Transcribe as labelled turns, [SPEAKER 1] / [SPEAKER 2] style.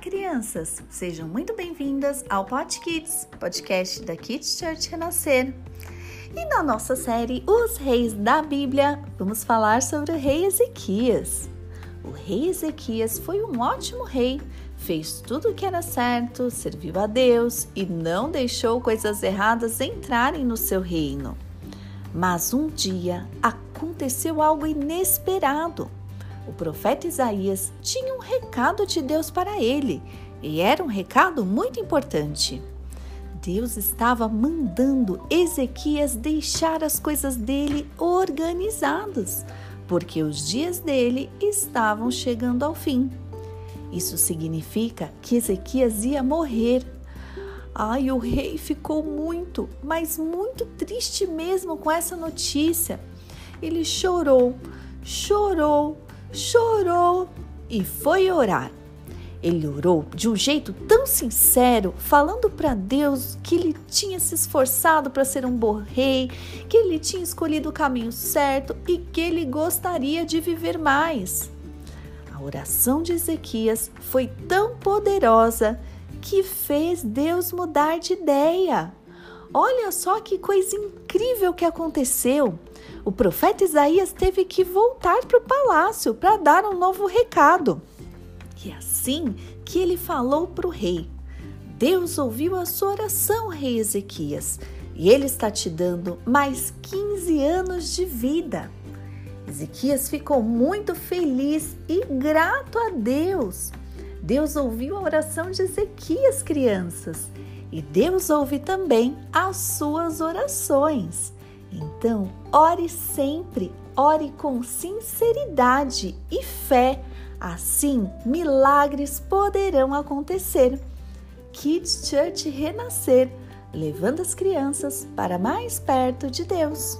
[SPEAKER 1] crianças! Sejam muito bem-vindas ao Pod Kids, podcast da Kids Church Renascer. E na nossa série Os Reis da Bíblia, vamos falar sobre o rei Ezequias. O rei Ezequias foi um ótimo rei, fez tudo o que era certo, serviu a Deus e não deixou coisas erradas entrarem no seu reino. Mas um dia aconteceu algo inesperado. O profeta Isaías tinha um recado de Deus para ele e era um recado muito importante. Deus estava mandando Ezequias deixar as coisas dele organizadas, porque os dias dele estavam chegando ao fim. Isso significa que Ezequias ia morrer. Ai, o rei ficou muito, mas muito triste mesmo com essa notícia. Ele chorou, chorou, chorou e foi orar. Ele orou de um jeito tão sincero, falando para Deus que ele tinha se esforçado para ser um bom rei, que ele tinha escolhido o caminho certo e que ele gostaria de viver mais. A oração de Ezequias foi tão poderosa que fez Deus mudar de ideia. Olha só que coisa incrível que aconteceu. O profeta Isaías teve que voltar para o palácio para dar um novo recado. E assim que ele falou para o rei: Deus ouviu a sua oração, rei Ezequias, e ele está te dando mais 15 anos de vida. Ezequias ficou muito feliz e grato a Deus. Deus ouviu a oração de Ezequias, crianças, e Deus ouve também as suas orações. Então, ore sempre, ore com sinceridade e fé. Assim, milagres poderão acontecer. Kids Church renascer, levando as crianças para mais perto de Deus.